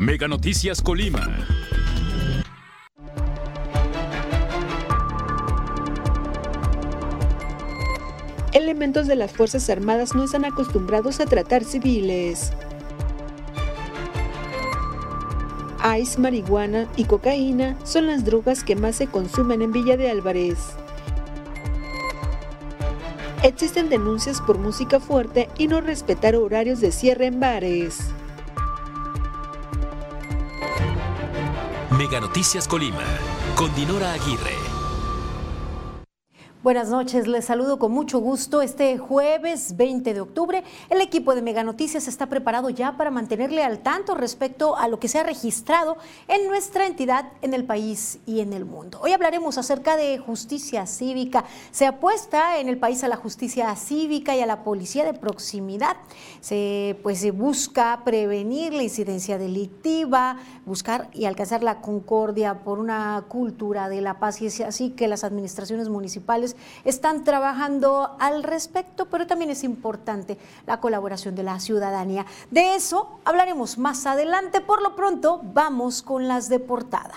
Mega Noticias Colima. Elementos de las Fuerzas Armadas no están acostumbrados a tratar civiles. Ice, marihuana y cocaína son las drogas que más se consumen en Villa de Álvarez. Existen denuncias por música fuerte y no respetar horarios de cierre en bares. Mega Noticias Colima, con Dinora Aguirre. Buenas noches, les saludo con mucho gusto. Este jueves 20 de octubre, el equipo de Mega Noticias está preparado ya para mantenerle al tanto respecto a lo que se ha registrado en nuestra entidad, en el país y en el mundo. Hoy hablaremos acerca de justicia cívica. Se apuesta en el país a la justicia cívica y a la policía de proximidad. Se, pues, se busca prevenir la incidencia delictiva, buscar y alcanzar la concordia por una cultura de la paz y es así que las administraciones municipales están trabajando al respecto, pero también es importante la colaboración de la ciudadanía. De eso hablaremos más adelante. Por lo pronto, vamos con las de portada.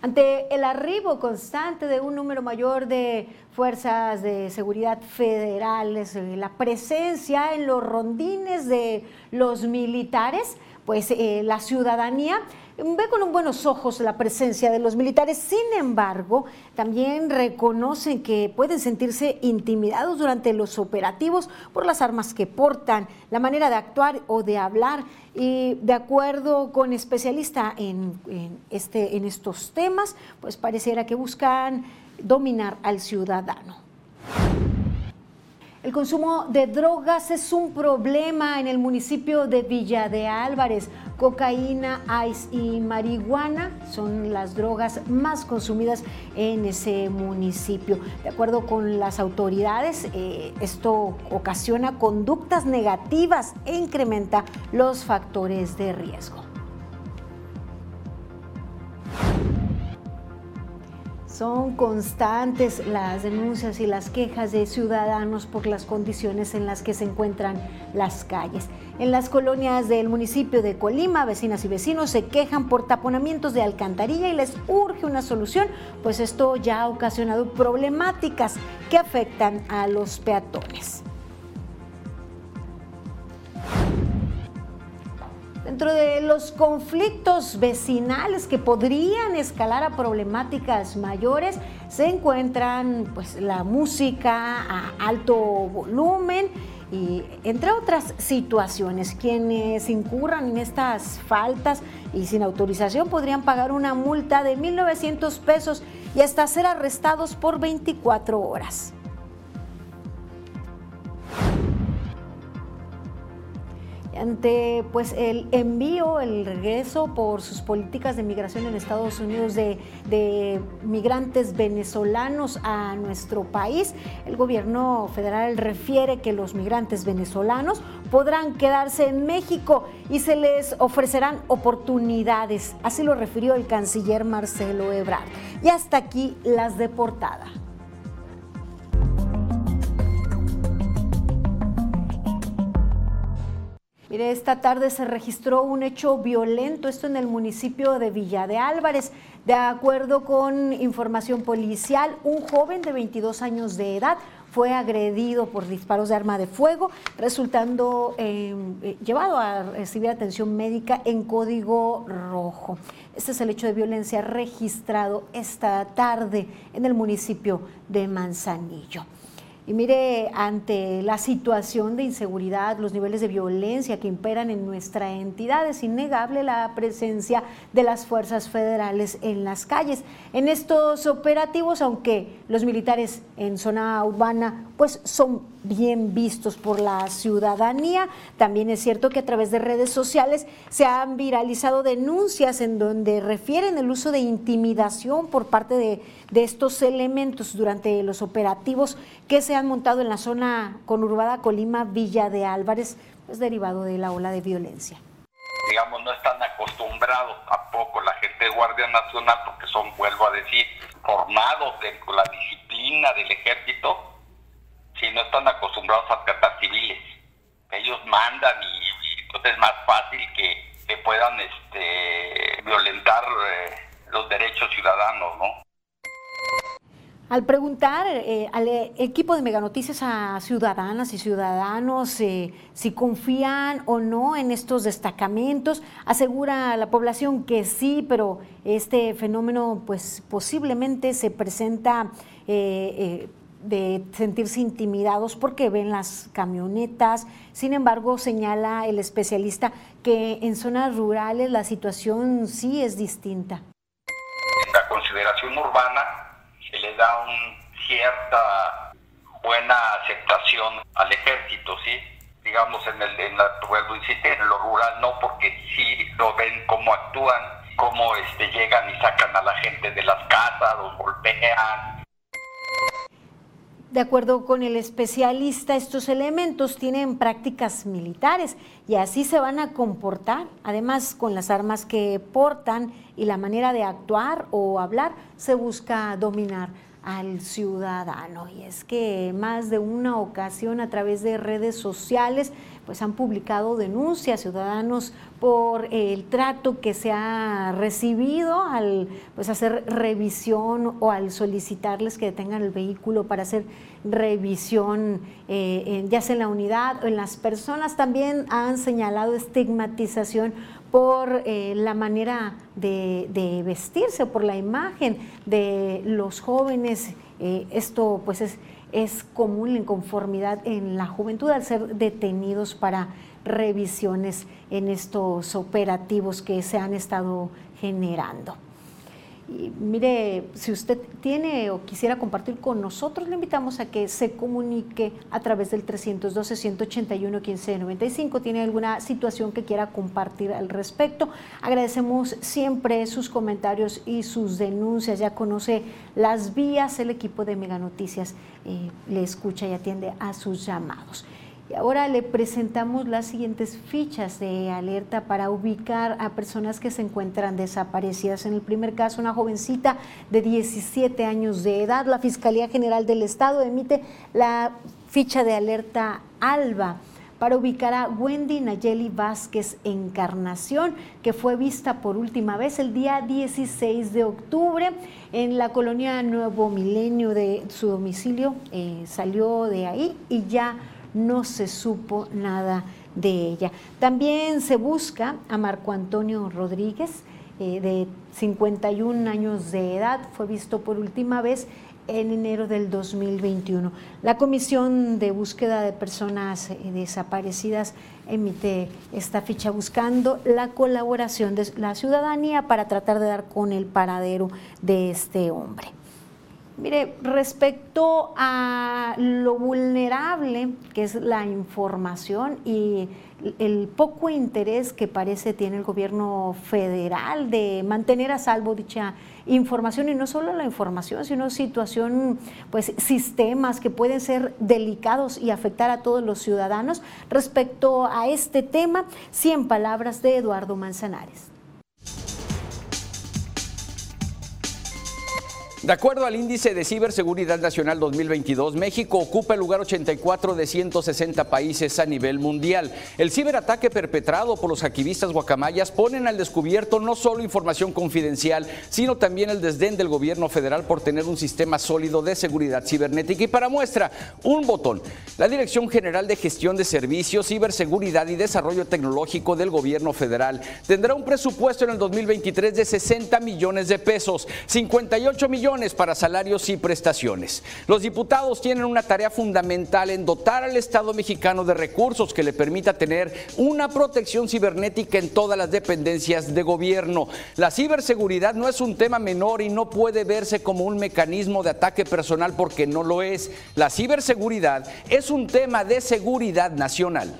Ante el arribo constante de un número mayor de fuerzas de seguridad federales, eh, la presencia en los rondines de los militares, pues eh, la ciudadanía ve con buenos ojos la presencia de los militares, sin embargo, también reconocen que pueden sentirse intimidados durante los operativos por las armas que portan, la manera de actuar o de hablar. Y de acuerdo con especialista en, este, en estos temas, pues pareciera que buscan dominar al ciudadano. El consumo de drogas es un problema en el municipio de Villa de Álvarez. Cocaína, ice y marihuana son las drogas más consumidas en ese municipio. De acuerdo con las autoridades, eh, esto ocasiona conductas negativas e incrementa los factores de riesgo. Son constantes las denuncias y las quejas de ciudadanos por las condiciones en las que se encuentran las calles. En las colonias del municipio de Colima, vecinas y vecinos se quejan por taponamientos de alcantarilla y les urge una solución, pues esto ya ha ocasionado problemáticas que afectan a los peatones. Dentro de los conflictos vecinales que podrían escalar a problemáticas mayores, se encuentran pues, la música a alto volumen y entre otras situaciones. Quienes incurran en estas faltas y sin autorización podrían pagar una multa de 1.900 pesos y hasta ser arrestados por 24 horas. Ante pues el envío, el regreso por sus políticas de migración en Estados Unidos de, migrantes venezolanos a nuestro país. El gobierno federal refiere que los migrantes venezolanos podrán quedarse en México y se les ofrecerán oportunidades. Así lo refirió el canciller Marcelo Ebrard. Y hasta aquí las de portada. Mire, esta tarde se registró un hecho violento, esto en el municipio de Villa de Álvarez. De acuerdo con información policial, un joven de 22 años de edad fue agredido por disparos de arma de fuego, resultando em, eh, llevado a recibir atención médica en código rojo. Este es el hecho de violencia registrado esta tarde en el municipio de Manzanillo. Y mire, ante la situación de inseguridad, los niveles de violencia que imperan en nuestra entidad, es innegable la presencia de las fuerzas federales en las calles. En estos operativos, aunque los militares en zona urbana pues son bien vistos por la ciudadanía. También es cierto que a través de redes sociales se han viralizado denuncias en donde refieren el uso de intimidación por parte de, estos elementos durante los operativos que se han montado en la zona conurbada Colima Villa de Álvarez, pues derivado de la ola de violencia. Digamos, no están acostumbrados a poco la gente de Guardia Nacional, porque son, vuelvo a decir, formados con la disciplina del ejército, si no están acostumbrados a tratar civiles. ellos mandan y, entonces es más fácil que, puedan este, violentar eh, los derechos ciudadanos, ¿no? Al preguntar eh, al equipo de Meganoticias a ciudadanas y ciudadanos eh, si confían o no en estos destacamentos, asegura la población que sí, pero este fenómeno pues posiblemente se presenta de sentirse intimidados porque ven las camionetas. Sin embargo, señala el especialista que en zonas rurales la situación sí es distinta. La consideración urbana se le da una cierta buena aceptación al ejército, ¿sí? Digamos, en el, en la, vuelvo en lo rural no, porque sí lo ven cómo actúan, cómo este, llegan y sacan a la gente de las casas, los golpean, de acuerdo con el especialista, estos elementos tienen prácticas militares y así se van a comportar. Además, con las armas que portan y la manera de actuar o hablar, se busca dominar al ciudadano. Y es que más de una ocasión a través de redes sociales pues han publicado denuncias ciudadanos por el trato que se ha recibido al pues hacer revisión o al solicitarles que detengan el vehículo para hacer revisión eh, ya sea en la unidad o en las personas también han señalado estigmatización por eh, la manera de, vestirse, por la imagen de los jóvenes. Eh, esto pues es es común la inconformidad en la juventud al ser detenidos para revisiones en estos operativos que se han estado generando. Mire, si usted tiene o quisiera compartir con nosotros, le invitamos a que se comunique a través del 312-181-1595. ¿Tiene alguna situación que quiera compartir al respecto? Agradecemos siempre sus comentarios y sus denuncias. Ya conoce las vías, el equipo de Mega Noticias eh, le escucha y atiende a sus llamados. Y ahora le presentamos las siguientes fichas de alerta para ubicar a personas que se encuentran desaparecidas. En el primer caso, una jovencita de 17 años de edad. La Fiscalía General del Estado emite la ficha de alerta ALBA para ubicar a Wendy Nayeli Vázquez Encarnación, que fue vista por última vez el día 16 de octubre en la colonia Nuevo Milenio de su domicilio. Eh, salió de ahí y ya no se supo nada de ella. También se busca a Marco Antonio Rodríguez, eh, de 51 años de edad, fue visto por última vez en enero del 2021. La Comisión de Búsqueda de Personas eh, Desaparecidas emite esta ficha buscando la colaboración de la ciudadanía para tratar de dar con el paradero de este hombre. Mire, respecto a lo vulnerable que es la información y el poco interés que parece tiene el gobierno federal de mantener a salvo dicha información y no solo la información, sino situación, pues sistemas que pueden ser delicados y afectar a todos los ciudadanos. Respecto a este tema, 100 palabras de Eduardo Manzanares. De acuerdo al índice de ciberseguridad nacional 2022, México ocupa el lugar 84 de 160 países a nivel mundial. El ciberataque perpetrado por los activistas guacamayas ponen al descubierto no solo información confidencial, sino también el desdén del gobierno federal por tener un sistema sólido de seguridad cibernética. Y para muestra, un botón. La Dirección General de Gestión de Servicios, Ciberseguridad y Desarrollo Tecnológico del gobierno federal tendrá un presupuesto en el 2023 de 60 millones de pesos, 58 millones para salarios y prestaciones. Los diputados tienen una tarea fundamental en dotar al Estado mexicano de recursos que le permita tener una protección cibernética en todas las dependencias de gobierno. La ciberseguridad no es un tema menor y no puede verse como un mecanismo de ataque personal porque no lo es. La ciberseguridad es un tema de seguridad nacional.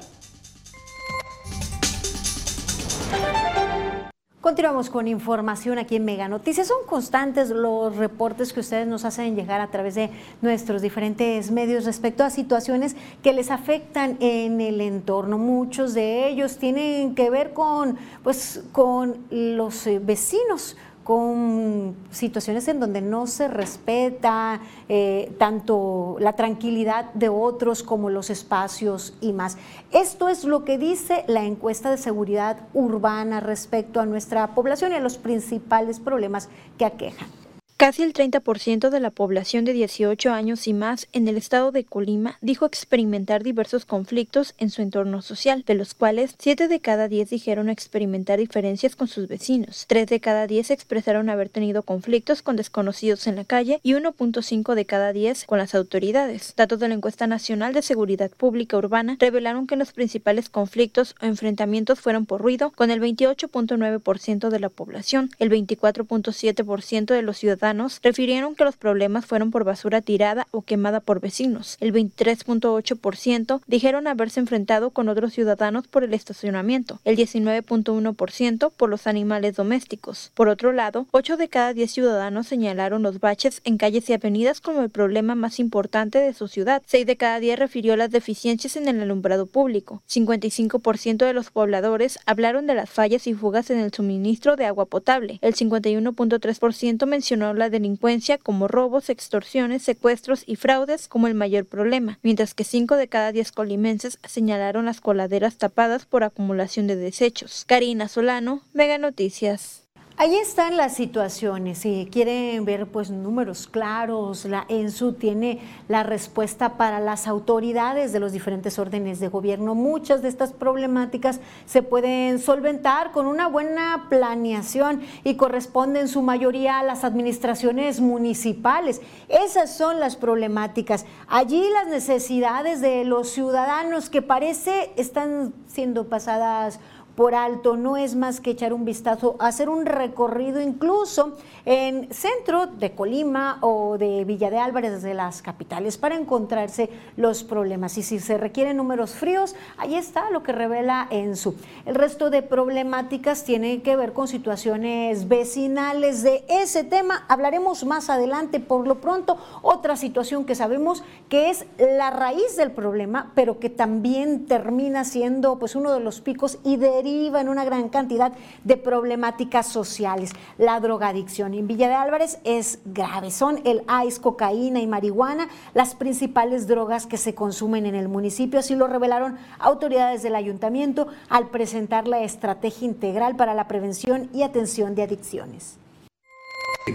Continuamos con información aquí en Mega Noticias. Son constantes los reportes que ustedes nos hacen llegar a través de nuestros diferentes medios respecto a situaciones que les afectan en el entorno. Muchos de ellos tienen que ver con, pues, con los eh, vecinos con situaciones en donde no se respeta eh, tanto la tranquilidad de otros como los espacios y más. Esto es lo que dice la encuesta de seguridad urbana respecto a nuestra población y a los principales problemas que aquejan. Casi el 30% de la población de 18 años y más en el estado de Colima dijo experimentar diversos conflictos en su entorno social, de los cuales 7 de cada 10 dijeron experimentar diferencias con sus vecinos, 3 de cada 10 expresaron haber tenido conflictos con desconocidos en la calle y 1.5 de cada 10 con las autoridades. Datos de la encuesta nacional de seguridad pública urbana revelaron que los principales conflictos o enfrentamientos fueron por ruido, con el 28.9% de la población, el 24.7% de los ciudadanos refirieron que los problemas fueron por basura tirada o quemada por vecinos. El 23.8% dijeron haberse enfrentado con otros ciudadanos por el estacionamiento, el 19.1% por los animales domésticos. Por otro lado, 8 de cada 10 ciudadanos señalaron los baches en calles y avenidas como el problema más importante de su ciudad. 6 de cada 10 refirió las deficiencias en el alumbrado público. 55% de los pobladores hablaron de las fallas y fugas en el suministro de agua potable. El 51.3% mencionó la delincuencia como robos, extorsiones, secuestros y fraudes como el mayor problema, mientras que 5 de cada 10 colimenses señalaron las coladeras tapadas por acumulación de desechos. Karina Solano, Mega Noticias. Ahí están las situaciones. Si quieren ver pues números claros, la ENSU tiene la respuesta para las autoridades de los diferentes órdenes de gobierno. Muchas de estas problemáticas se pueden solventar con una buena planeación y corresponden su mayoría a las administraciones municipales. Esas son las problemáticas. Allí las necesidades de los ciudadanos que parece están siendo pasadas por alto, no es más que echar un vistazo, hacer un recorrido incluso en centro de Colima o de Villa de Álvarez, desde las capitales, para encontrarse los problemas. Y si se requieren números fríos, ahí está lo que revela ENSU. El resto de problemáticas tiene que ver con situaciones vecinales. De ese tema hablaremos más adelante. Por lo pronto, otra situación que sabemos que es la raíz del problema, pero que también termina siendo pues uno de los picos y de en una gran cantidad de problemáticas sociales. La drogadicción en Villa de Álvarez es grave. Son el ice, cocaína y marihuana las principales drogas que se consumen en el municipio. Así lo revelaron autoridades del ayuntamiento al presentar la estrategia integral para la prevención y atención de adicciones.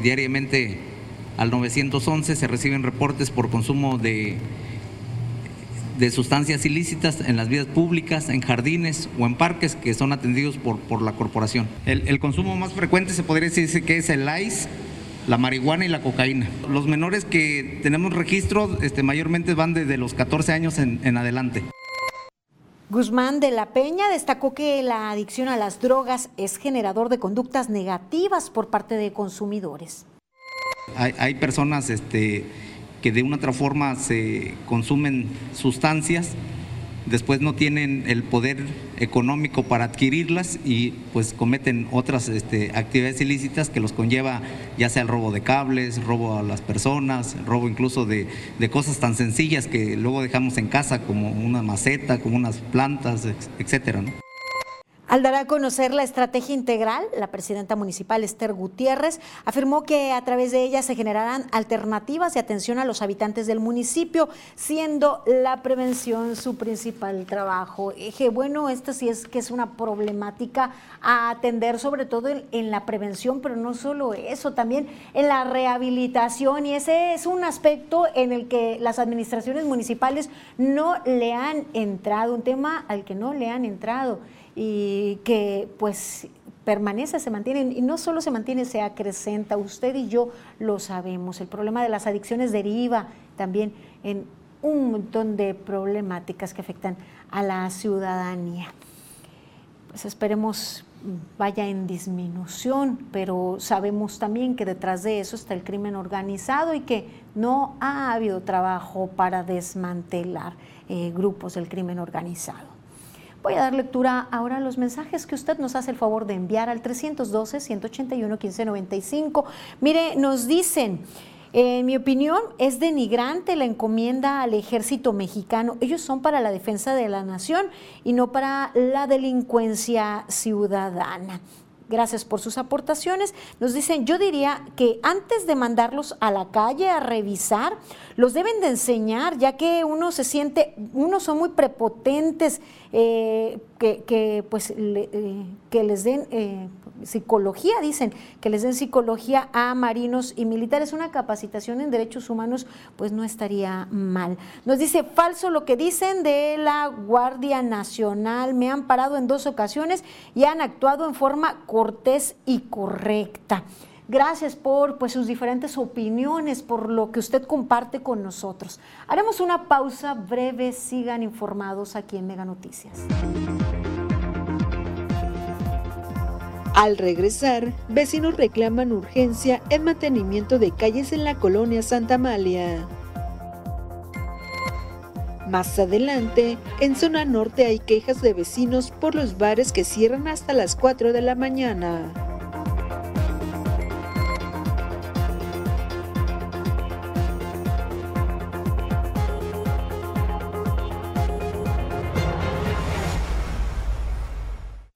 Diariamente al 911 se reciben reportes por consumo de de sustancias ilícitas en las vías públicas, en jardines o en parques que son atendidos por, por la corporación. El, consumo más frecuente se podría decir que es el ice, la marihuana y la cocaína. Los menores que tenemos registro este, mayormente van desde los 14 años en, en adelante. Guzmán de la Peña destacó que la adicción a las drogas es generador de conductas negativas por parte de consumidores. Hay, hay personas este, que de una otra forma se consumen sustancias, después no tienen el poder económico para adquirirlas y pues cometen otras este, actividades ilícitas que los conlleva ya sea el robo de cables, robo a las personas, robo incluso de, de cosas tan sencillas que luego dejamos en casa como una maceta, como unas plantas, etcétera. Al dar a conocer la estrategia integral, la presidenta municipal Esther Gutiérrez afirmó que a través de ella se generarán alternativas de atención a los habitantes del municipio, siendo la prevención su principal trabajo. Dije, bueno, esto sí es que es una problemática a atender, sobre todo en, la prevención, pero no solo eso, también en la rehabilitación, y ese es un aspecto en el que las administraciones municipales no le han entrado, un tema al que no le han entrado y que pues permanece, se mantiene, y no solo se mantiene, se acrecenta, usted y yo lo sabemos, el problema de las adicciones deriva también en un montón de problemáticas que afectan a la ciudadanía. Pues esperemos vaya en disminución, pero sabemos también que detrás de eso está el crimen organizado y que no ha habido trabajo para desmantelar eh, grupos del crimen organizado. Voy a dar lectura ahora a los mensajes que usted nos hace el favor de enviar al 312-181-1595. Mire, nos dicen... En mi opinión, es denigrante la encomienda al ejército mexicano. Ellos son para la defensa de la nación y no para la delincuencia ciudadana. Gracias por sus aportaciones. Nos dicen, yo diría que antes de mandarlos a la calle a revisar, los deben de enseñar, ya que uno se siente, unos son muy prepotentes, eh, que, pues eh, que les den eh, psicología, dicen, que les den psicología a marinos y militares. Una capacitación en derechos humanos, pues no estaría mal. Nos dice, falso lo que dicen de la Guardia Nacional. Me han parado en dos ocasiones y han actuado en forma cortés y correcta. Gracias por pues, sus diferentes opiniones, por lo que usted comparte con nosotros. Haremos una pausa breve, sigan informados aquí en Mega Noticias. Al regresar, vecinos reclaman urgencia en mantenimiento de calles en la colonia Santa Amalia. Más adelante, en zona norte hay quejas de vecinos por los bares que cierran hasta las 4 de la mañana.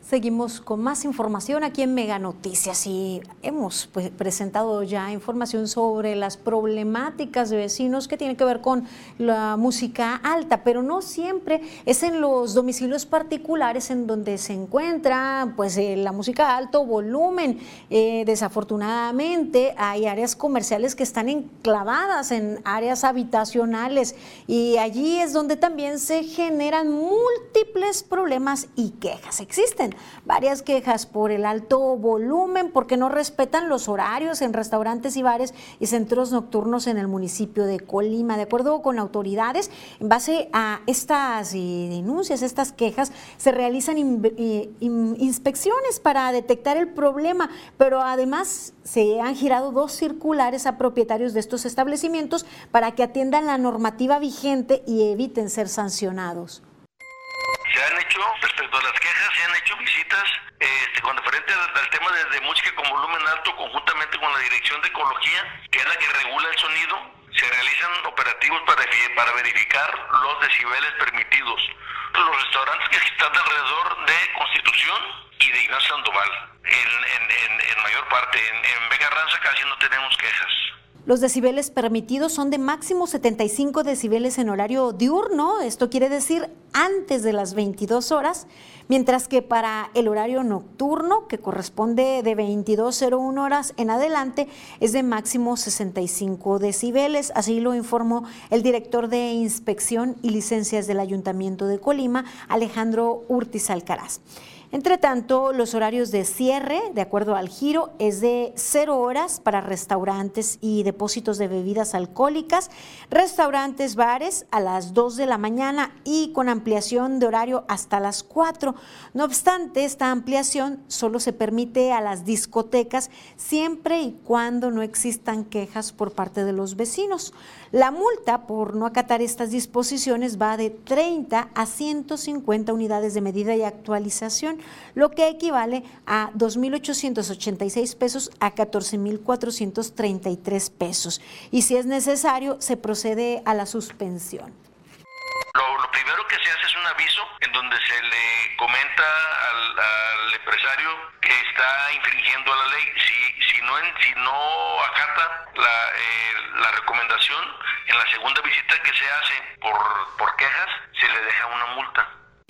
Seguimos con más información aquí en Mega Noticias y hemos pues, presentado ya información sobre las problemáticas de vecinos que tienen que ver con la música alta, pero no siempre es en los domicilios particulares en donde se encuentra pues eh, la música alto volumen. Eh, desafortunadamente hay áreas comerciales que están enclavadas en áreas habitacionales y allí es donde también se generan múltiples problemas y quejas. Existen varias quejas por el alto volumen, porque no respetan los horarios en restaurantes y bares y centros nocturnos en el municipio de Colima. De acuerdo con autoridades, en base a estas eh, denuncias, estas quejas, se realizan eh, inspecciones para detectar el problema, pero además se han girado dos circulares a propietarios de estos establecimientos para que atiendan la normativa vigente y eviten ser sancionados se han hecho, respecto a las quejas, se han hecho visitas este, con referente al, tema de, música con volumen alto conjuntamente con la Dirección de Ecología, que es la que regula el sonido. Se realizan operativos para, para verificar los decibeles permitidos. Los restaurantes que están alrededor de Constitución y de Ignacio Sandoval, en, mayor parte. En, en Vega Ranza casi no tenemos quejas. Los decibeles permitidos son de máximo 75 decibeles en horario diurno, esto quiere decir antes de las 22 horas, mientras que para el horario nocturno, que corresponde de 22.01 horas en adelante, es de máximo 65 decibeles. Así lo informó el director de Inspección y Licencias del Ayuntamiento de Colima, Alejandro Urtiz Alcaraz. Entre tanto, los horarios de cierre, de acuerdo al giro, es de cero horas para restaurantes y depósitos de bebidas alcohólicas, restaurantes, bares a las 2 de la mañana y con ampliación de horario hasta las 4. No obstante, esta ampliación solo se permite a las discotecas siempre y cuando no existan quejas por parte de los vecinos. La multa por no acatar estas disposiciones va de 30 a 150 unidades de medida y actualización, lo que equivale a 2.886 pesos a 14.433 pesos. Y si es necesario, se procede a la suspensión. Lo, primero que se hace es un aviso en donde se le comenta al, empresario que está infringiendo la ley. Si, si, no, si no acata eh, la, recomendación, en la segunda visita que se hace por, por quejas, se le deja una multa.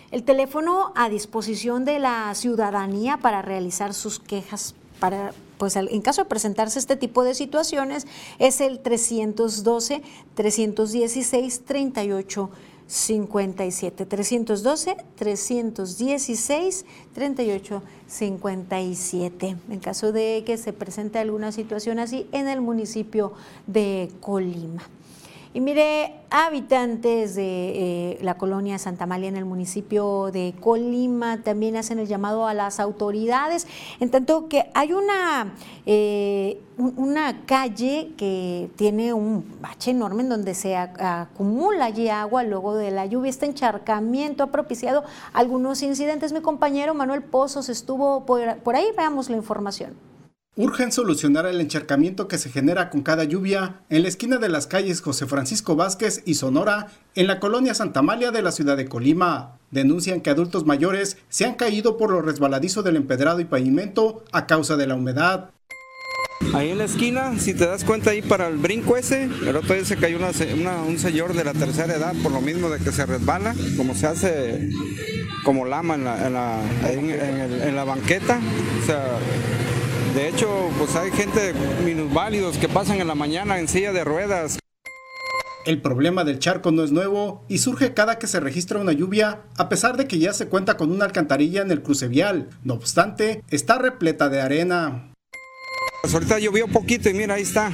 El teléfono a disposición de la ciudadanía para realizar sus quejas para pues en caso de presentarse este tipo de situaciones es el 312 316 38 57 312 316 38 57 en caso de que se presente alguna situación así en el municipio de Colima. Y mire, habitantes de eh, la colonia Santa María en el municipio de Colima también hacen el llamado a las autoridades, en tanto que hay una, eh, una calle que tiene un bache enorme en donde se acumula allí agua luego de la lluvia. Este encharcamiento ha propiciado algunos incidentes. Mi compañero Manuel Pozos estuvo por, por ahí, veamos la información. Urgen solucionar el encharcamiento que se genera con cada lluvia en la esquina de las calles José Francisco Vázquez y Sonora en la colonia Santa Amalia de la ciudad de Colima. Denuncian que adultos mayores se han caído por lo resbaladizo del empedrado y pavimento a causa de la humedad. Ahí en la esquina, si te das cuenta ahí para el brinco ese, el otro día se cayó un señor de la tercera edad por lo mismo de que se resbala, como se hace como lama en la, la banqueta. O sea, de hecho, pues hay gente minusválidos que pasan en la mañana en silla de ruedas. El problema del charco no es nuevo y surge cada que se registra una lluvia, a pesar de que ya se cuenta con una alcantarilla en el cruce vial. No obstante, está repleta de arena. Pues ahorita llovió poquito y mira, ahí está.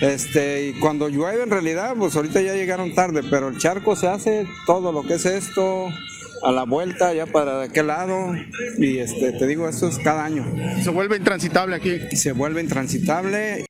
Este, y cuando llueve en realidad, pues ahorita ya llegaron tarde, pero el charco se hace todo lo que es esto, a la vuelta ya para aquel lado y este te digo esto es cada año. Se vuelve intransitable aquí. Se vuelve intransitable.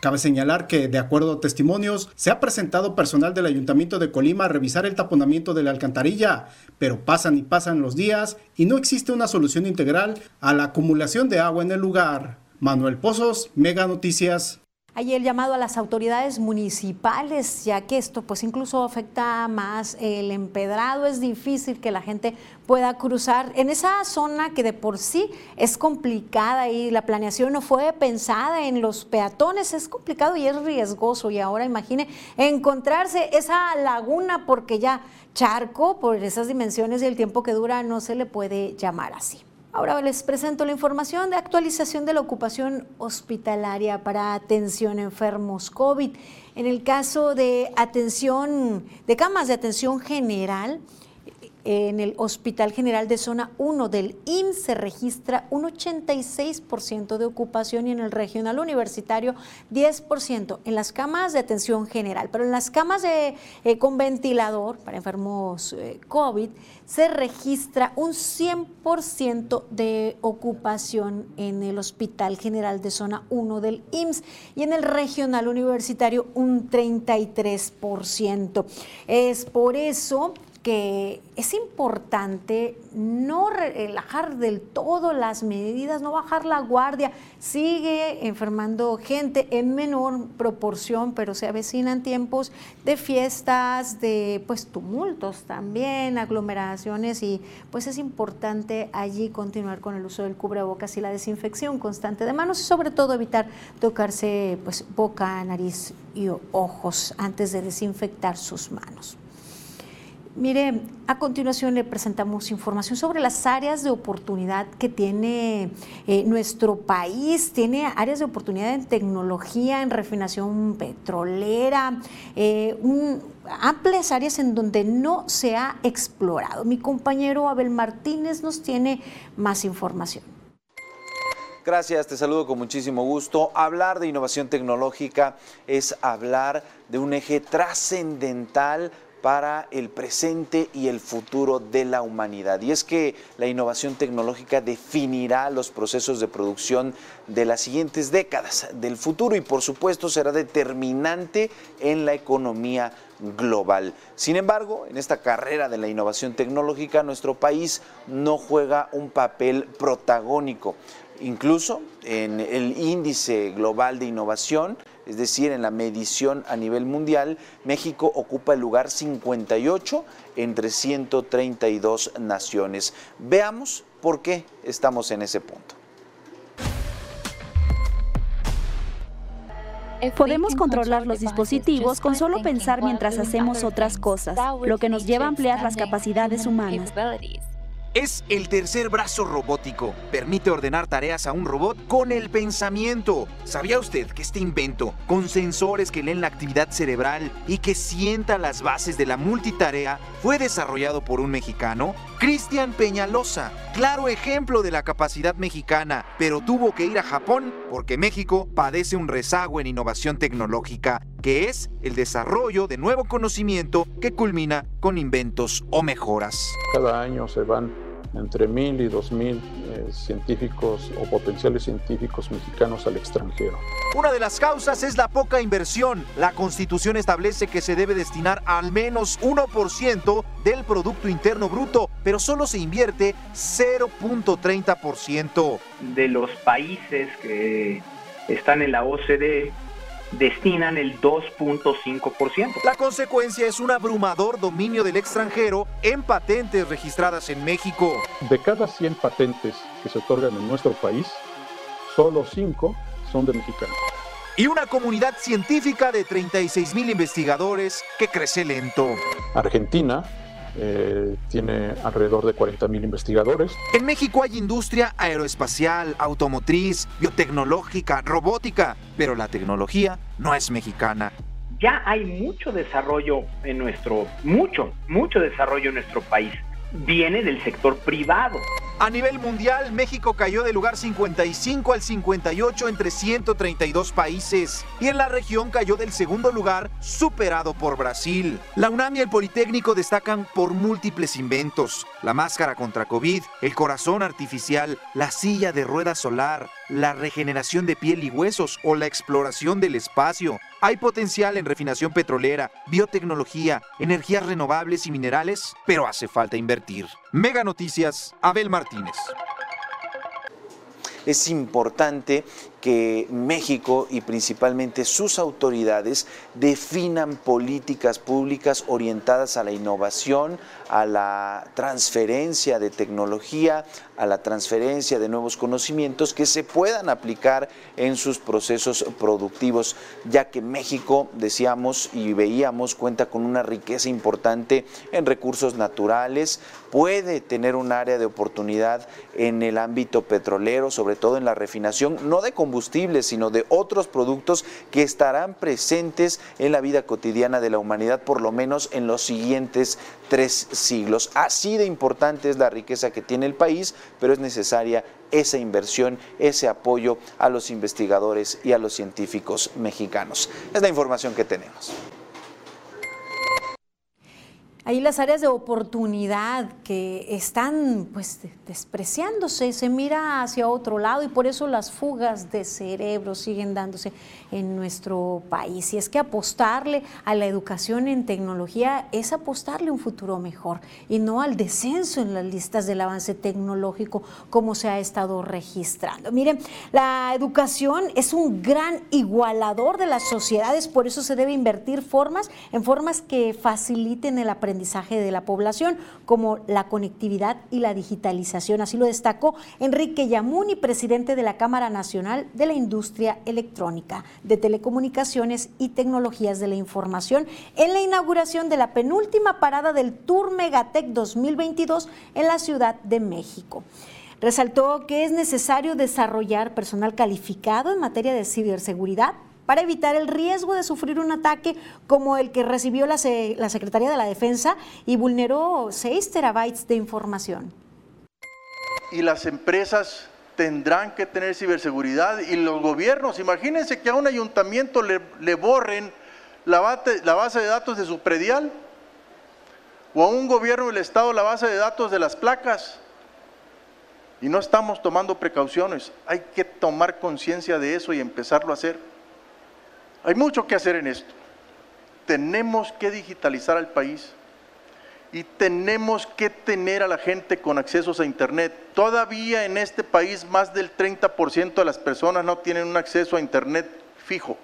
Cabe señalar que, de acuerdo a testimonios, se ha presentado personal del Ayuntamiento de Colima a revisar el taponamiento de la alcantarilla, pero pasan y pasan los días y no existe una solución integral a la acumulación de agua en el lugar. Manuel Pozos, Mega Noticias. Hay el llamado a las autoridades municipales, ya que esto pues incluso afecta más el empedrado, es difícil que la gente pueda cruzar en esa zona que de por sí es complicada y la planeación no fue pensada en los peatones, es complicado y es riesgoso. Y ahora imagine encontrarse esa laguna porque ya charco por esas dimensiones y el tiempo que dura no se le puede llamar así. Ahora les presento la información de actualización de la ocupación hospitalaria para atención a enfermos COVID. En el caso de atención, de camas de atención general, en el Hospital General de Zona 1 del IMSS se registra un 86% de ocupación y en el regional universitario 10% en las camas de atención general. Pero en las camas de, eh, con ventilador para enfermos eh, COVID se registra un 100% de ocupación en el Hospital General de Zona 1 del IMSS y en el regional universitario un 33%. Es por eso que es importante no relajar del todo las medidas, no bajar la guardia. Sigue enfermando gente en menor proporción, pero se avecinan tiempos de fiestas, de pues tumultos también, aglomeraciones y pues es importante allí continuar con el uso del cubrebocas y la desinfección constante de manos y sobre todo evitar tocarse pues boca, nariz y ojos antes de desinfectar sus manos. Mire, a continuación le presentamos información sobre las áreas de oportunidad que tiene eh, nuestro país. Tiene áreas de oportunidad en tecnología, en refinación petrolera, eh, amplias áreas en donde no se ha explorado. Mi compañero Abel Martínez nos tiene más información. Gracias, te saludo con muchísimo gusto. Hablar de innovación tecnológica es hablar de un eje trascendental para el presente y el futuro de la humanidad. Y es que la innovación tecnológica definirá los procesos de producción de las siguientes décadas del futuro y por supuesto será determinante en la economía global. Sin embargo, en esta carrera de la innovación tecnológica, nuestro país no juega un papel protagónico. Incluso en el índice global de innovación, es decir, en la medición a nivel mundial, México ocupa el lugar 58 entre 132 naciones. Veamos por qué estamos en ese punto. Podemos controlar los dispositivos con solo pensar mientras hacemos otras cosas, lo que nos lleva a ampliar las capacidades humanas. Es el tercer brazo robótico. Permite ordenar tareas a un robot con el pensamiento. ¿Sabía usted que este invento, con sensores que leen la actividad cerebral y que sienta las bases de la multitarea, fue desarrollado por un mexicano? Cristian Peñalosa, claro ejemplo de la capacidad mexicana, pero tuvo que ir a Japón porque México padece un rezago en innovación tecnológica, que es el desarrollo de nuevo conocimiento que culmina con inventos o mejoras. Cada año se van entre mil y dos mil eh, científicos o potenciales científicos mexicanos al extranjero. Una de las causas es la poca inversión. La Constitución establece que se debe destinar al menos 1% del Producto Interno Bruto, pero solo se invierte 0.30%. De los países que están en la OCDE, destinan el 2.5%. La consecuencia es un abrumador dominio del extranjero en patentes registradas en México. De cada 100 patentes que se otorgan en nuestro país, solo 5 son de mexicanos. Y una comunidad científica de 36 mil investigadores que crece lento. Argentina eh, tiene alrededor de 40 mil investigadores. En México hay industria aeroespacial, automotriz, biotecnológica, robótica, pero la tecnología no es mexicana. Ya hay mucho desarrollo en nuestro, mucho, mucho desarrollo en nuestro país viene del sector privado. A nivel mundial, México cayó del lugar 55 al 58 entre 132 países y en la región cayó del segundo lugar, superado por Brasil. La UNAM y el Politécnico destacan por múltiples inventos: la máscara contra COVID, el corazón artificial, la silla de rueda solar, la regeneración de piel y huesos o la exploración del espacio. Hay potencial en refinación petrolera, biotecnología, energías renovables y minerales, pero hace falta invertir. Mega Noticias, Abel Martínez. Es importante que México y principalmente sus autoridades definan políticas públicas orientadas a la innovación, a la transferencia de tecnología, a la transferencia de nuevos conocimientos que se puedan aplicar en sus procesos productivos, ya que México, decíamos y veíamos, cuenta con una riqueza importante en recursos naturales, puede tener un área de oportunidad en el ámbito petrolero, sobre todo en la refinación, no de sino de otros productos que estarán presentes en la vida cotidiana de la humanidad, por lo menos en los siguientes tres siglos. Así de importante es la riqueza que tiene el país, pero es necesaria esa inversión, ese apoyo a los investigadores y a los científicos mexicanos. Es la información que tenemos. Ahí las áreas de oportunidad que están pues despreciándose, se mira hacia otro lado y por eso las fugas de cerebro siguen dándose en nuestro país. Y es que apostarle a la educación en tecnología es apostarle un futuro mejor y no al descenso en las listas del avance tecnológico como se ha estado registrando. Miren, la educación es un gran igualador de las sociedades, por eso se debe invertir formas en formas que faciliten el aprendizaje aprendizaje de la población, como la conectividad y la digitalización. Así lo destacó Enrique Yamuni, presidente de la Cámara Nacional de la Industria Electrónica, de Telecomunicaciones y Tecnologías de la Información, en la inauguración de la penúltima parada del Tour Megatec 2022 en la Ciudad de México. Resaltó que es necesario desarrollar personal calificado en materia de ciberseguridad, para evitar el riesgo de sufrir un ataque como el que recibió la, Secretaría de la Defensa y vulneró 6 terabytes de información. Y las empresas tendrán que tener ciberseguridad y los gobiernos, imagínense que a un ayuntamiento le, borren la, la base de datos de su predial o a un gobierno del Estado la base de datos de las placas. Y no estamos tomando precauciones. Hay que tomar conciencia de eso y empezarlo a hacer. Hay mucho que hacer en esto. Tenemos que digitalizar al país y tenemos que tener a la gente con accesos a Internet. Todavía en este país más del 30% de las personas no tienen un acceso a Internet fijo.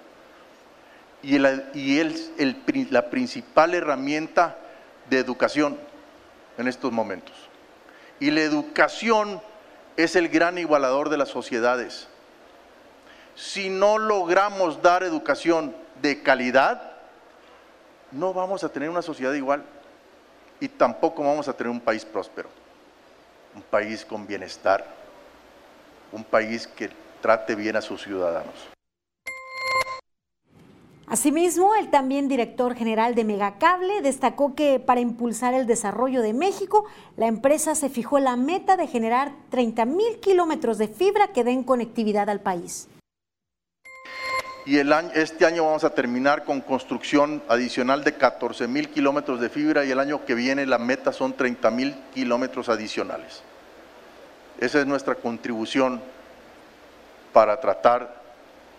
Y, y la principal herramienta de educación en estos momentos. Y la educación es el gran igualador de las sociedades si no logramos dar educación de calidad, no vamos a tener una sociedad igual y tampoco vamos a tener un país próspero, un país con bienestar, un país que trate bien a sus ciudadanos. Asimismo, el también director general de Megacable destacó que para impulsar el desarrollo de México, la empresa se fijó la meta de generar 30 mil kilómetros de fibra que den conectividad al país y este año vamos a terminar con construcción adicional de 14 mil kilómetros de fibra y el año que viene la meta son 30 mil kilómetros adicionales. Esa es nuestra contribución para tratar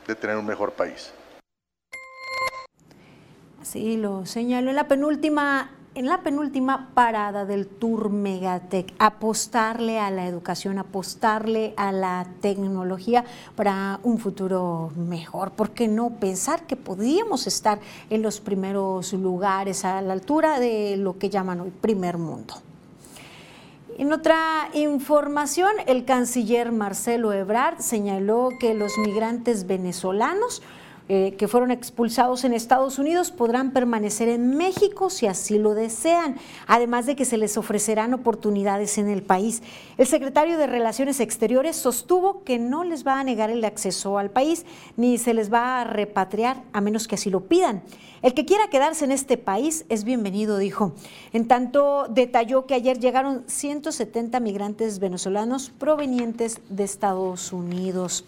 de tener un mejor país. Así lo señaló en la penúltima en la penúltima parada del Tour Megatech, apostarle a la educación, apostarle a la tecnología para un futuro mejor. ¿Por qué no pensar que podríamos estar en los primeros lugares, a la altura de lo que llaman hoy primer mundo? En otra información, el canciller Marcelo Ebrard señaló que los migrantes venezolanos eh, que fueron expulsados en Estados Unidos podrán permanecer en México si así lo desean, además de que se les ofrecerán oportunidades en el país. El secretario de Relaciones Exteriores sostuvo que no les va a negar el acceso al país ni se les va a repatriar a menos que así lo pidan. El que quiera quedarse en este país es bienvenido, dijo. En tanto, detalló que ayer llegaron 170 migrantes venezolanos provenientes de Estados Unidos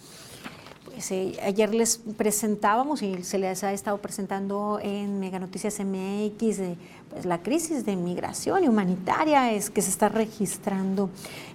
ayer les presentábamos y se les ha estado presentando en Mega Noticias MX pues, la crisis de migración y humanitaria es que se está registrando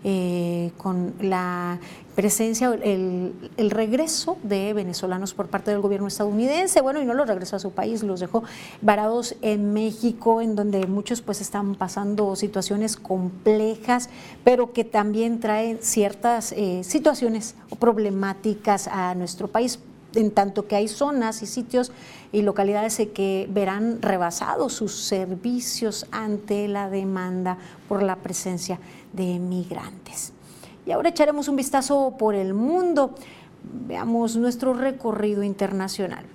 eh, con la presencia, el, el, regreso de venezolanos por parte del gobierno estadounidense, bueno, y no los regresó a su país, los dejó varados en México, en donde muchos pues están pasando situaciones complejas, pero que también traen ciertas eh, situaciones problemáticas a nuestro país en tanto que hay zonas y sitios y localidades que verán rebasados sus servicios ante la demanda por la presencia de migrantes. Y ahora echaremos un vistazo por el mundo. Veamos nuestro recorrido internacional.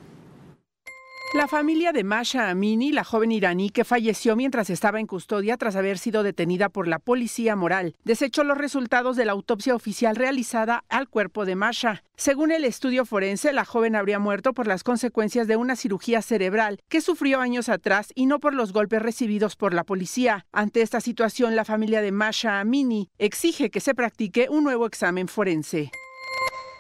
La familia de Masha Amini, la joven iraní que falleció mientras estaba en custodia tras haber sido detenida por la policía moral, desechó los resultados de la autopsia oficial realizada al cuerpo de Masha. Según el estudio forense, la joven habría muerto por las consecuencias de una cirugía cerebral que sufrió años atrás y no por los golpes recibidos por la policía. Ante esta situación, la familia de Masha Amini exige que se practique un nuevo examen forense.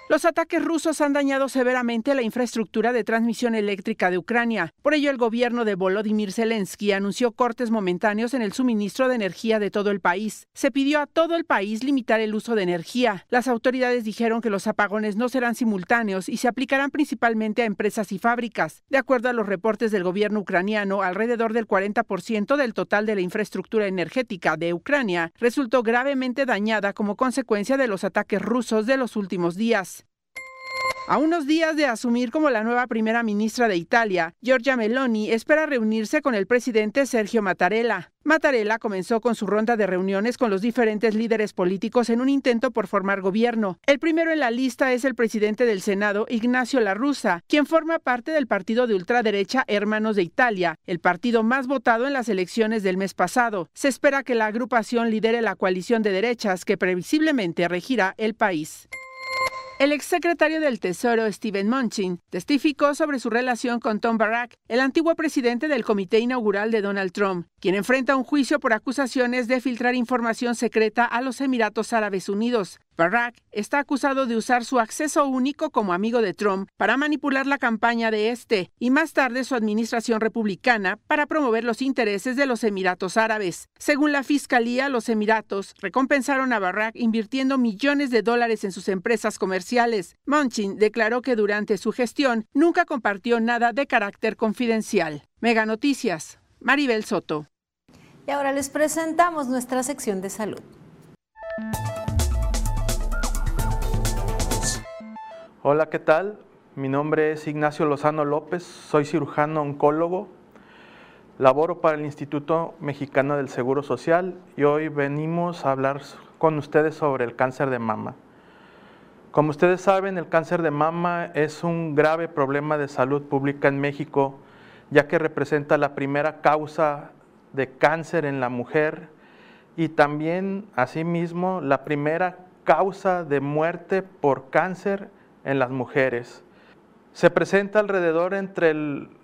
Los ataques rusos han dañado severamente la infraestructura de transmisión eléctrica de Ucrania. Por ello, el gobierno de Volodymyr Zelensky anunció cortes momentáneos en el suministro de energía de todo el país. Se pidió a todo el país limitar el uso de energía. Las autoridades dijeron que los apagones no serán simultáneos y se aplicarán principalmente a empresas y fábricas. De acuerdo a los reportes del gobierno ucraniano, alrededor del 40% del total de la infraestructura energética de Ucrania resultó gravemente dañada como consecuencia de los ataques rusos de los últimos días. A unos días de asumir como la nueva primera ministra de Italia, Giorgia Meloni espera reunirse con el presidente Sergio Mattarella. Mattarella comenzó con su ronda de reuniones con los diferentes líderes políticos en un intento por formar gobierno. El primero en la lista es el presidente del Senado, Ignacio La Russa, quien forma parte del partido de ultraderecha Hermanos de Italia, el partido más votado en las elecciones del mes pasado. Se espera que la agrupación lidere la coalición de derechas que previsiblemente regirá el país. El exsecretario del Tesoro, Steven Munchin, testificó sobre su relación con Tom Barack, el antiguo presidente del comité inaugural de Donald Trump, quien enfrenta un juicio por acusaciones de filtrar información secreta a los Emiratos Árabes Unidos. Barack está acusado de usar su acceso único como amigo de Trump para manipular la campaña de este y más tarde su administración republicana para promover los intereses de los Emiratos Árabes. Según la Fiscalía, los Emiratos recompensaron a Barack invirtiendo millones de dólares en sus empresas comerciales. Munchin declaró que durante su gestión nunca compartió nada de carácter confidencial. Mega Noticias, Maribel Soto. Y ahora les presentamos nuestra sección de salud. Hola, ¿qué tal? Mi nombre es Ignacio Lozano López, soy cirujano oncólogo, laboro para el Instituto Mexicano del Seguro Social y hoy venimos a hablar con ustedes sobre el cáncer de mama. Como ustedes saben, el cáncer de mama es un grave problema de salud pública en México, ya que representa la primera causa de cáncer en la mujer y también, asimismo, la primera causa de muerte por cáncer en las mujeres. Se presenta alrededor entre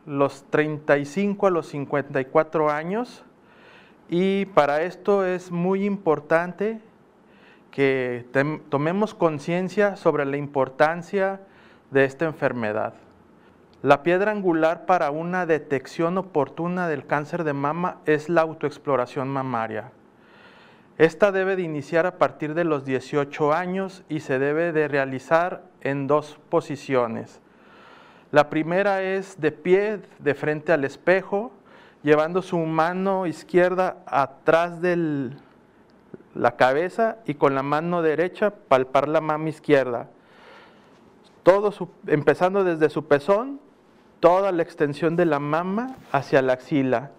los 35 a los 54 años y para esto es muy importante que tomemos conciencia sobre la importancia de esta enfermedad. La piedra angular para una detección oportuna del cáncer de mama es la autoexploración mamaria. Esta debe de iniciar a partir de los 18 años y se debe de realizar en dos posiciones. La primera es de pie, de frente al espejo, llevando su mano izquierda atrás de la cabeza y con la mano derecha palpar la mama izquierda. Todo empezando desde su pezón, toda la extensión de la mama hacia la axila.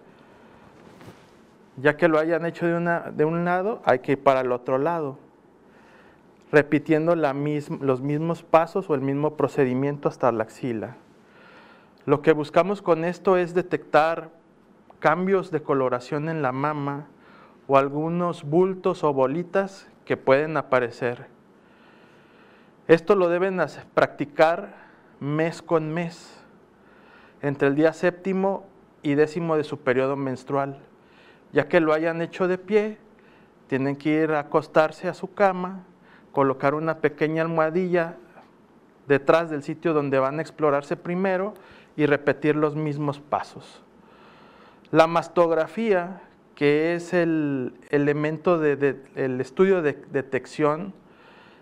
Ya que lo hayan hecho de, de un lado, hay que ir para el otro lado, repitiendo los mismos pasos o el mismo procedimiento hasta la axila. Lo que buscamos con esto es detectar cambios de coloración en la mama o algunos bultos o bolitas que pueden aparecer. Esto lo deben practicar mes con mes, entre el día séptimo y décimo de su periodo menstrual. Ya que lo hayan hecho de pie, tienen que ir a acostarse a su cama, colocar una pequeña almohadilla detrás del sitio donde van a explorarse primero y repetir los mismos pasos. La mastografía, que es el elemento del estudio de detección,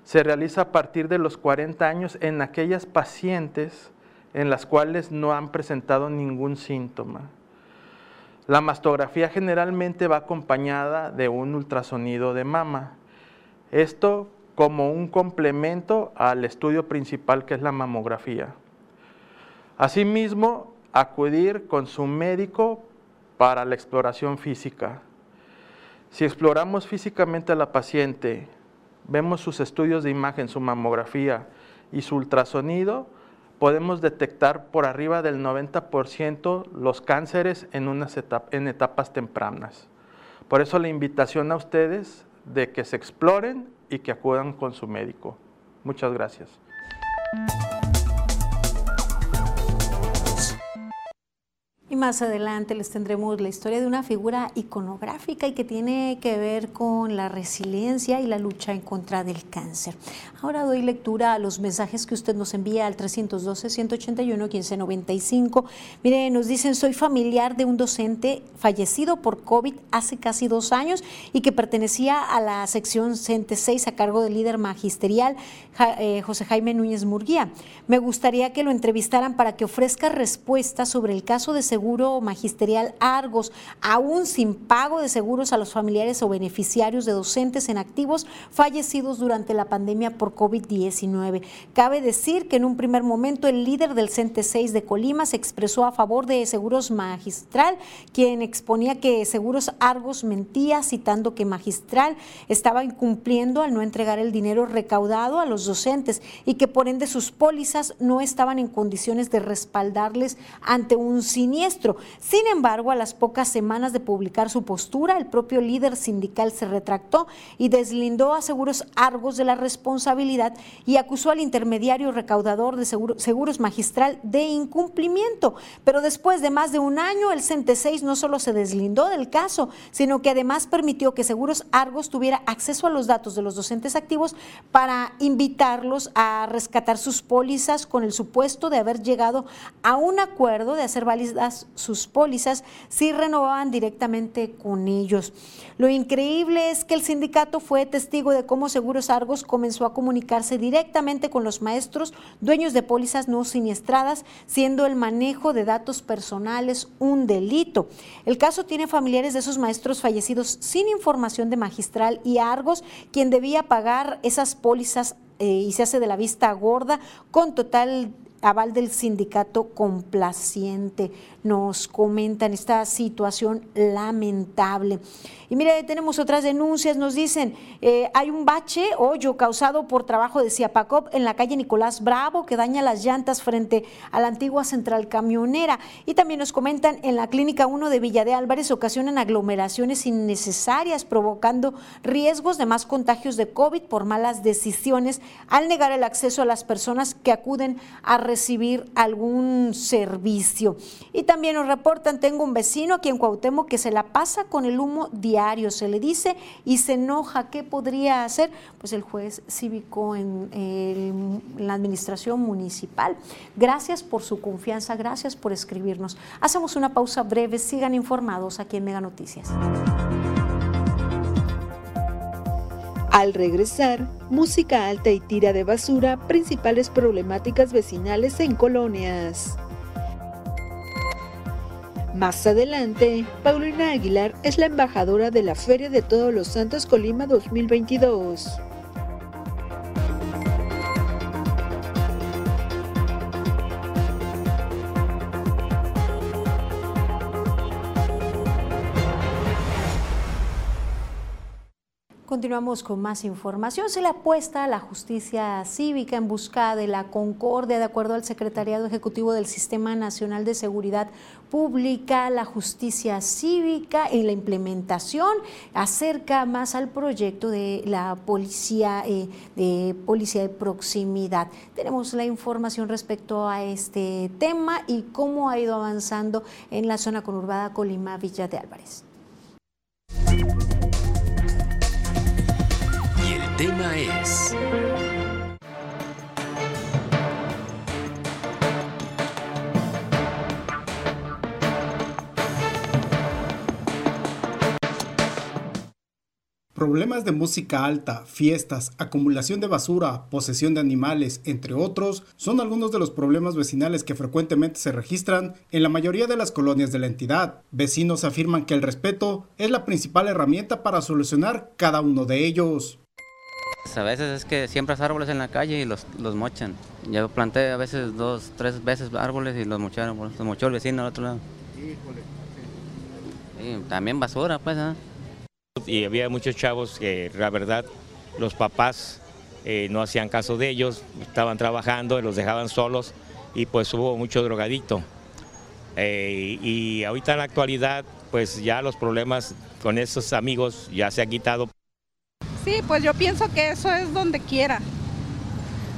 se realiza a partir de los 40 años en aquellas pacientes en las cuales no han presentado ningún síntoma. La mastografía generalmente va acompañada de un ultrasonido de mama. Esto como un complemento al estudio principal que es la mamografía. Asimismo, acudir con su médico para la exploración física. Si exploramos físicamente a la paciente, vemos sus estudios de imagen, su mamografía y su ultrasonido, podemos detectar por arriba del 90% los cánceres en, etapas tempranas. Por eso la invitación a ustedes de que se exploren y que acudan con su médico. Muchas gracias. Más adelante les tendremos la historia de una figura iconográfica y que tiene que ver con la resiliencia y la lucha en contra del cáncer. Ahora doy lectura a los mensajes que usted nos envía al 312-181-1595. Mire, nos dicen, soy familiar de un docente fallecido por COVID hace casi dos años y que pertenecía a la sección CENTE 6 a cargo del líder magisterial eh, José Jaime Núñez Murguía. Me gustaría que lo entrevistaran para que ofrezca respuestas sobre el caso de seguro magisterial Argos, aún sin pago de seguros a los familiares o beneficiarios de docentes en activos fallecidos durante la pandemia por COVID-19. Cabe decir que en un primer momento el líder del CENTE 6 de Colima se expresó a favor de Seguros Magistral, quien exponía que Seguros Argos mentía, citando que Magistral estaba incumpliendo al no entregar el dinero recaudado a los docentes y que por ende sus pólizas no estaban en condiciones de respaldarles ante un siniestro sin embargo, a las pocas semanas de publicar su postura, el propio líder sindical se retractó y deslindó a Seguros Argos de la responsabilidad y acusó al intermediario recaudador de Seguros Magistral de incumplimiento. Pero después de más de un año, el CENTE 6 no solo se deslindó del caso, sino que además permitió que Seguros Argos tuviera acceso a los datos de los docentes activos para invitarlos a rescatar sus pólizas con el supuesto de haber llegado a un acuerdo de hacer válidas sus pólizas si renovaban directamente con ellos. Lo increíble es que el sindicato fue testigo de cómo Seguros Argos comenzó a comunicarse directamente con los maestros dueños de pólizas no siniestradas, siendo el manejo de datos personales un delito. El caso tiene familiares de esos maestros fallecidos sin información de magistral y Argos, quien debía pagar esas pólizas eh, y se hace de la vista gorda con total aval del sindicato complaciente. Nos comentan esta situación lamentable. Y mire, tenemos otras denuncias, nos dicen, eh, hay un bache, hoyo causado por trabajo de Ciapacop en la calle Nicolás Bravo que daña las llantas frente a la antigua central camionera. Y también nos comentan, en la clínica 1 de Villa de Álvarez ocasionan aglomeraciones innecesarias, provocando riesgos de más contagios de COVID por malas decisiones al negar el acceso a las personas que acuden a recibir algún servicio. Y también nos reportan, tengo un vecino aquí en Cuauhtémoc que se la pasa con el humo diario se le dice y se enoja. ¿Qué podría hacer? Pues el juez cívico en, en la administración municipal. Gracias por su confianza, gracias por escribirnos. Hacemos una pausa breve, sigan informados aquí en Mega Noticias. Al regresar, música alta y tira de basura, principales problemáticas vecinales en colonias. Más adelante, Paulina Aguilar es la embajadora de la Feria de Todos los Santos Colima 2022. Continuamos con más información. Se le apuesta a la justicia cívica en busca de la concordia, de acuerdo al Secretariado Ejecutivo del Sistema Nacional de Seguridad Pública, la justicia cívica y la implementación acerca más al proyecto de la policía eh, de policía de proximidad. Tenemos la información respecto a este tema y cómo ha ido avanzando en la zona conurbada Colima Villa de Álvarez. Tema es... Problemas de música alta, fiestas, acumulación de basura, posesión de animales, entre otros, son algunos de los problemas vecinales que frecuentemente se registran en la mayoría de las colonias de la entidad. Vecinos afirman que el respeto es la principal herramienta para solucionar cada uno de ellos. A veces es que siembras árboles en la calle y los, los mochan. Yo planté a veces dos, tres veces árboles y los mocharon, los mochó el vecino al otro lado. Híjole. También basura, pues. ¿eh? Y había muchos chavos que, la verdad, los papás eh, no hacían caso de ellos, estaban trabajando y los dejaban solos y pues hubo mucho drogadito. Eh, y ahorita en la actualidad, pues ya los problemas con esos amigos ya se han quitado. Sí, pues yo pienso que eso es donde quiera.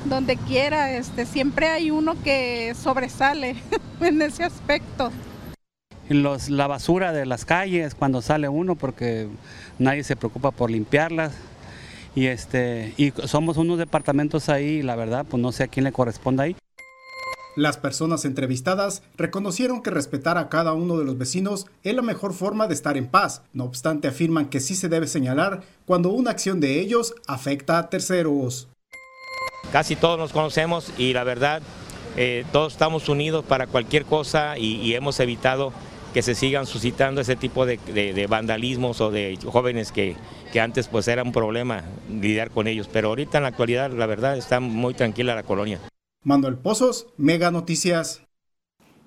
Donde quiera, este, siempre hay uno que sobresale en ese aspecto. Los, la basura de las calles cuando sale uno porque nadie se preocupa por limpiarlas y este y somos unos departamentos ahí la verdad pues no sé a quién le corresponde ahí las personas entrevistadas reconocieron que respetar a cada uno de los vecinos es la mejor forma de estar en paz. No obstante, afirman que sí se debe señalar cuando una acción de ellos afecta a terceros. Casi todos nos conocemos y la verdad, eh, todos estamos unidos para cualquier cosa y, hemos evitado que se sigan suscitando ese tipo de, de vandalismos o de jóvenes que, que antes pues era un problema lidiar con ellos. Pero ahorita en la actualidad, la verdad, está muy tranquila la colonia. Manuel Pozos, Mega Noticias.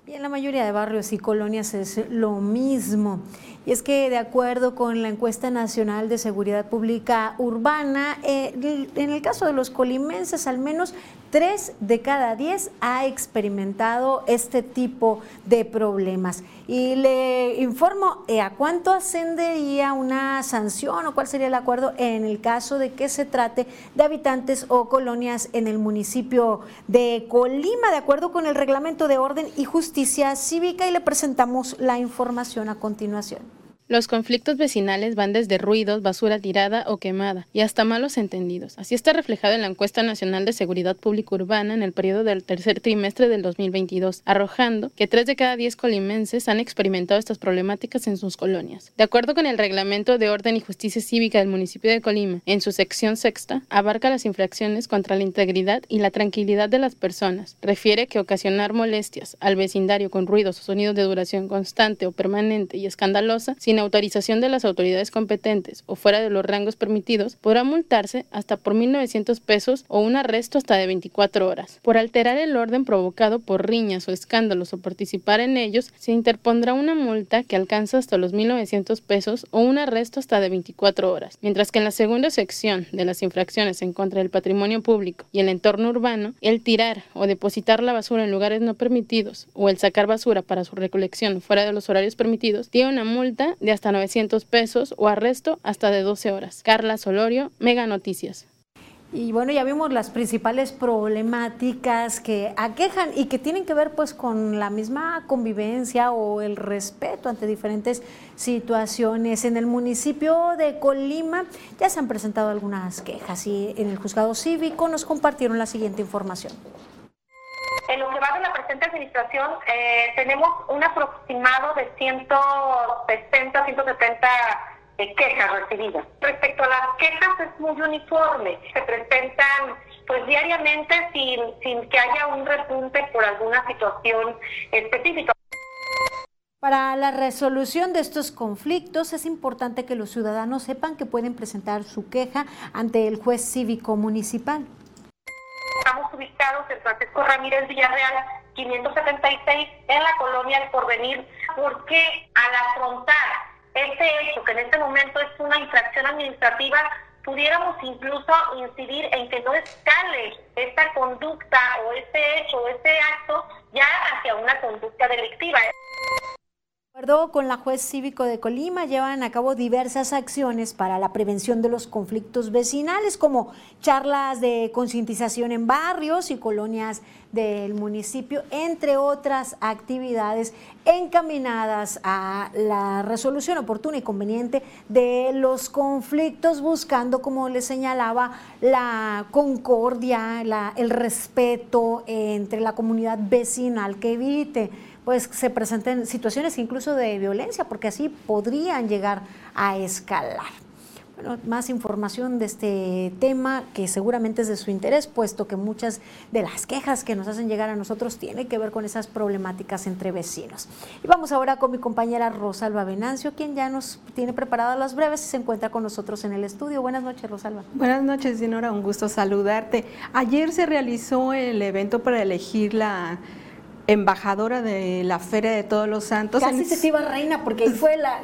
Y en la mayoría de barrios y colonias es lo mismo. Y es que de acuerdo con la encuesta nacional de seguridad pública urbana, eh, en el caso de los colimenses, al menos tres de cada diez ha experimentado este tipo de problemas. Y le informo eh, a cuánto ascendería una sanción o cuál sería el acuerdo en el caso de que se trate de habitantes o colonias en el municipio de Colima, de acuerdo con el reglamento de orden y justicia cívica. Y le presentamos la información a continuación. Los conflictos vecinales van desde ruidos, basura tirada o quemada y hasta malos entendidos. Así está reflejado en la encuesta nacional de seguridad pública urbana en el periodo del tercer trimestre del 2022, arrojando que tres de cada diez colimenses han experimentado estas problemáticas en sus colonias. De acuerdo con el Reglamento de Orden y Justicia Cívica del municipio de Colima, en su sección sexta, abarca las infracciones contra la integridad y la tranquilidad de las personas. Refiere que ocasionar molestias al vecindario con ruidos o sonidos de duración constante o permanente y escandalosa sin autorización de las autoridades competentes o fuera de los rangos permitidos, podrá multarse hasta por 1.900 pesos o un arresto hasta de 24 horas. Por alterar el orden provocado por riñas o escándalos o participar en ellos, se interpondrá una multa que alcanza hasta los 1.900 pesos o un arresto hasta de 24 horas. Mientras que en la segunda sección de las infracciones en contra del patrimonio público y el entorno urbano, el tirar o depositar la basura en lugares no permitidos o el sacar basura para su recolección fuera de los horarios permitidos, tiene una multa de hasta 900 pesos o arresto hasta de 12 horas. Carla Solorio, Mega Noticias. Y bueno, ya vimos las principales problemáticas que aquejan y que tienen que ver pues con la misma convivencia o el respeto ante diferentes situaciones. En el municipio de Colima ya se han presentado algunas quejas y en el juzgado cívico nos compartieron la siguiente información. En lo que va de la presente administración, eh, tenemos un aproximado de 160, 170 de quejas recibidas. Respecto a las quejas es muy uniforme, se presentan pues diariamente sin, sin que haya un repunte por alguna situación específica. Para la resolución de estos conflictos es importante que los ciudadanos sepan que pueden presentar su queja ante el juez cívico municipal. Estamos ubicados en Francisco Ramírez Villarreal, 576, en la colonia del Porvenir, porque al afrontar este hecho, que en este momento es una infracción administrativa, pudiéramos incluso incidir en que no escale esta conducta o este hecho o este acto ya hacia una conducta delictiva. Acuerdo con la juez cívico de Colima, llevan a cabo diversas acciones para la prevención de los conflictos vecinales, como charlas de concientización en barrios y colonias del municipio, entre otras actividades encaminadas a la resolución oportuna y conveniente de los conflictos, buscando, como les señalaba, la concordia, el respeto entre la comunidad vecinal que evite pues se presenten situaciones incluso de violencia, porque así podrían llegar a escalar. Bueno, más información de este tema que seguramente es de su interés, puesto que muchas de las quejas que nos hacen llegar a nosotros tienen que ver con esas problemáticas entre vecinos. Y vamos ahora con mi compañera Rosalba Venancio, quien ya nos tiene preparadas las breves y se encuentra con nosotros en el estudio. Buenas noches, Rosalba. Buenas noches, Dinora, un gusto saludarte. Ayer se realizó el evento para elegir la embajadora de la Feria de Todos los Santos. Casi se te iba reina, porque ahí fue la,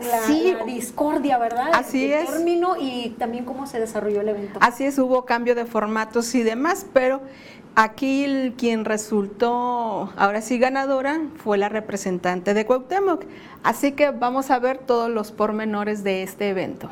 discordia, ¿verdad? Así el es. término y también cómo se desarrolló el evento. Así es, hubo cambio de formatos y demás, pero aquí el, quien resultó ahora sí ganadora fue la representante de Cuauhtémoc. Así que vamos a ver todos los pormenores de este evento.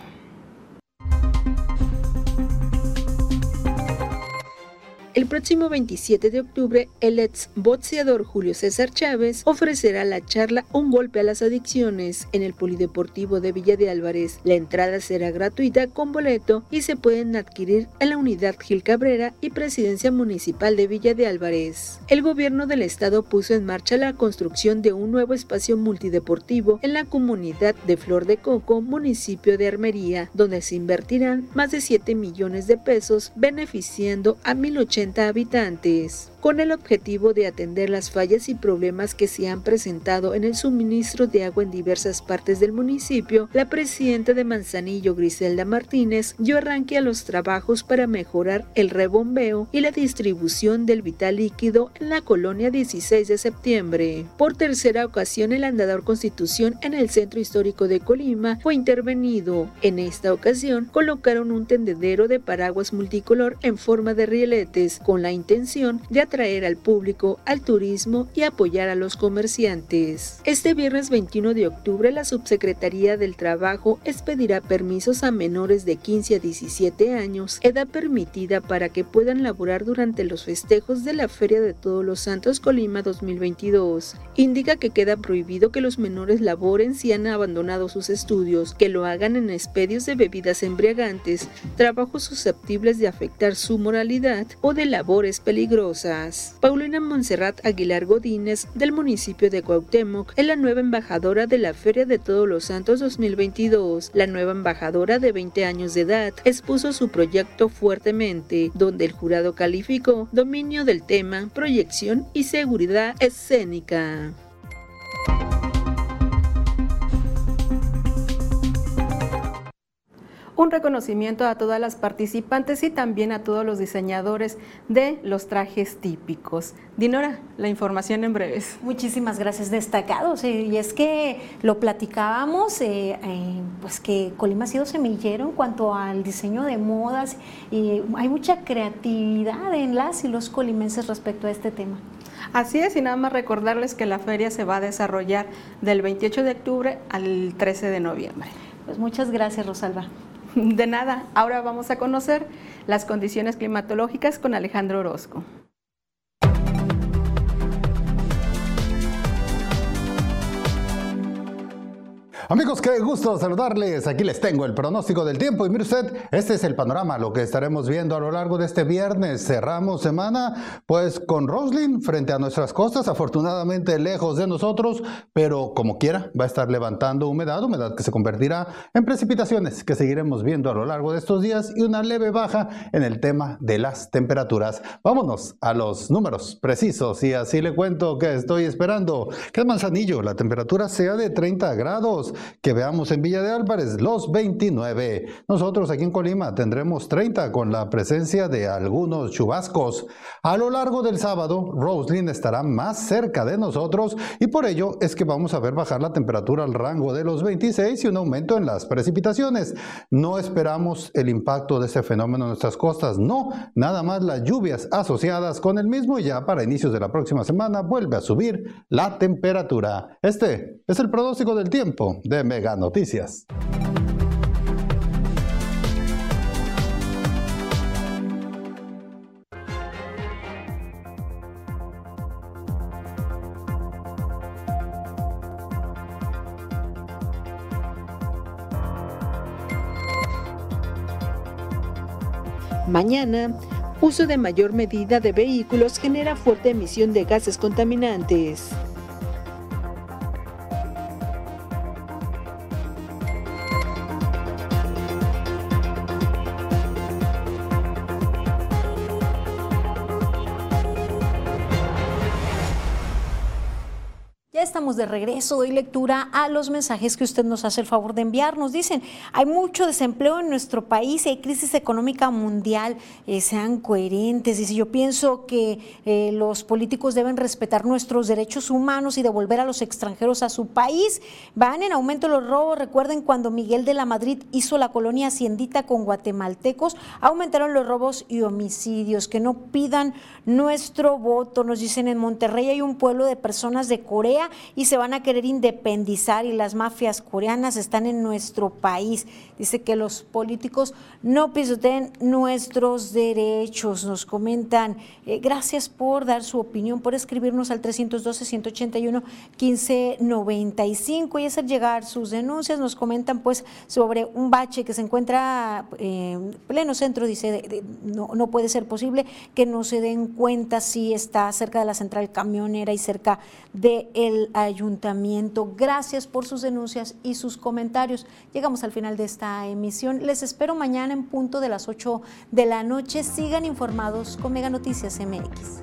El próximo 27 de octubre, el ex boxeador Julio César Chávez ofrecerá la charla Un golpe a las adicciones en el Polideportivo de Villa de Álvarez. La entrada será gratuita con boleto y se pueden adquirir en la unidad Gil Cabrera y Presidencia Municipal de Villa de Álvarez. El gobierno del estado puso en marcha la construcción de un nuevo espacio multideportivo en la comunidad de Flor de Coco, municipio de Armería, donde se invertirán más de 7 millones de pesos beneficiando a 1080 habitantes con el objetivo de atender las fallas y problemas que se han presentado en el suministro de agua en diversas partes del municipio, la presidenta de Manzanillo, Griselda Martínez, dio arranque a los trabajos para mejorar el rebombeo y la distribución del vital líquido en la colonia 16 de septiembre. Por tercera ocasión, el andador Constitución en el centro histórico de Colima fue intervenido. En esta ocasión, colocaron un tendedero de paraguas multicolor en forma de rieletes con la intención de atraer al público al turismo y apoyar a los comerciantes. Este viernes 21 de octubre la Subsecretaría del Trabajo expedirá permisos a menores de 15 a 17 años, edad permitida para que puedan laborar durante los festejos de la Feria de Todos los Santos Colima 2022. Indica que queda prohibido que los menores laboren si han abandonado sus estudios, que lo hagan en expedios de bebidas embriagantes, trabajos susceptibles de afectar su moralidad o de labores peligrosas. Paulina Montserrat Aguilar Godínez, del municipio de Cuauhtémoc, es la nueva embajadora de la Feria de Todos los Santos 2022. La nueva embajadora de 20 años de edad expuso su proyecto fuertemente, donde el jurado calificó dominio del tema, proyección y seguridad escénica. Un reconocimiento a todas las participantes y también a todos los diseñadores de los trajes típicos. Dinora, la información en breves. Muchísimas gracias, destacados. y es que lo platicábamos, eh, eh, pues que Colima ha sido semillero en cuanto al diseño de modas y hay mucha creatividad en las y los colimenses respecto a este tema. Así es, y nada más recordarles que la feria se va a desarrollar del 28 de octubre al 13 de noviembre. Pues muchas gracias, Rosalba. De nada, ahora vamos a conocer las condiciones climatológicas con Alejandro Orozco. Amigos, qué gusto saludarles. Aquí les tengo el pronóstico del tiempo. Y mire usted, este es el panorama, lo que estaremos viendo a lo largo de este viernes. Cerramos semana, pues con Roslin frente a nuestras costas, afortunadamente lejos de nosotros, pero como quiera, va a estar levantando humedad, humedad que se convertirá en precipitaciones que seguiremos viendo a lo largo de estos días y una leve baja en el tema de las temperaturas. Vámonos a los números precisos y así le cuento que estoy esperando que el Manzanillo la temperatura sea de 30 grados que veamos en Villa de Álvarez los 29. Nosotros aquí en Colima tendremos 30 con la presencia de algunos chubascos. A lo largo del sábado, Roslyn estará más cerca de nosotros y por ello es que vamos a ver bajar la temperatura al rango de los 26 y un aumento en las precipitaciones. No esperamos el impacto de ese fenómeno en nuestras costas, no, nada más las lluvias asociadas con el mismo y ya para inicios de la próxima semana vuelve a subir la temperatura. Este es el pronóstico del tiempo de Mega Noticias. Mañana, uso de mayor medida de vehículos genera fuerte emisión de gases contaminantes. Estamos de regreso. Doy lectura a los mensajes que usted nos hace el favor de enviarnos. Dicen, hay mucho desempleo en nuestro país hay crisis económica mundial. Eh, sean coherentes. Si yo pienso que eh, los políticos deben respetar nuestros derechos humanos y devolver a los extranjeros a su país. Van en aumento los robos. Recuerden cuando Miguel de la Madrid hizo la colonia haciendita con guatemaltecos, aumentaron los robos y homicidios. Que no pidan nuestro voto. Nos dicen en Monterrey hay un pueblo de personas de Corea y se van a querer independizar y las mafias coreanas están en nuestro país. Dice que los políticos no pisoteen nuestros derechos. Nos comentan, eh, gracias por dar su opinión, por escribirnos al 312-181-1595 y hacer llegar sus denuncias. Nos comentan pues sobre un bache que se encuentra eh, en pleno centro, dice, no, no puede ser posible que no se den cuenta si está cerca de la central camionera y cerca del ayuntamiento. Gracias por sus denuncias y sus comentarios. Llegamos al final de esta emisión. Les espero mañana en punto de las 8 de la noche. Sigan informados con Mega Noticias MX.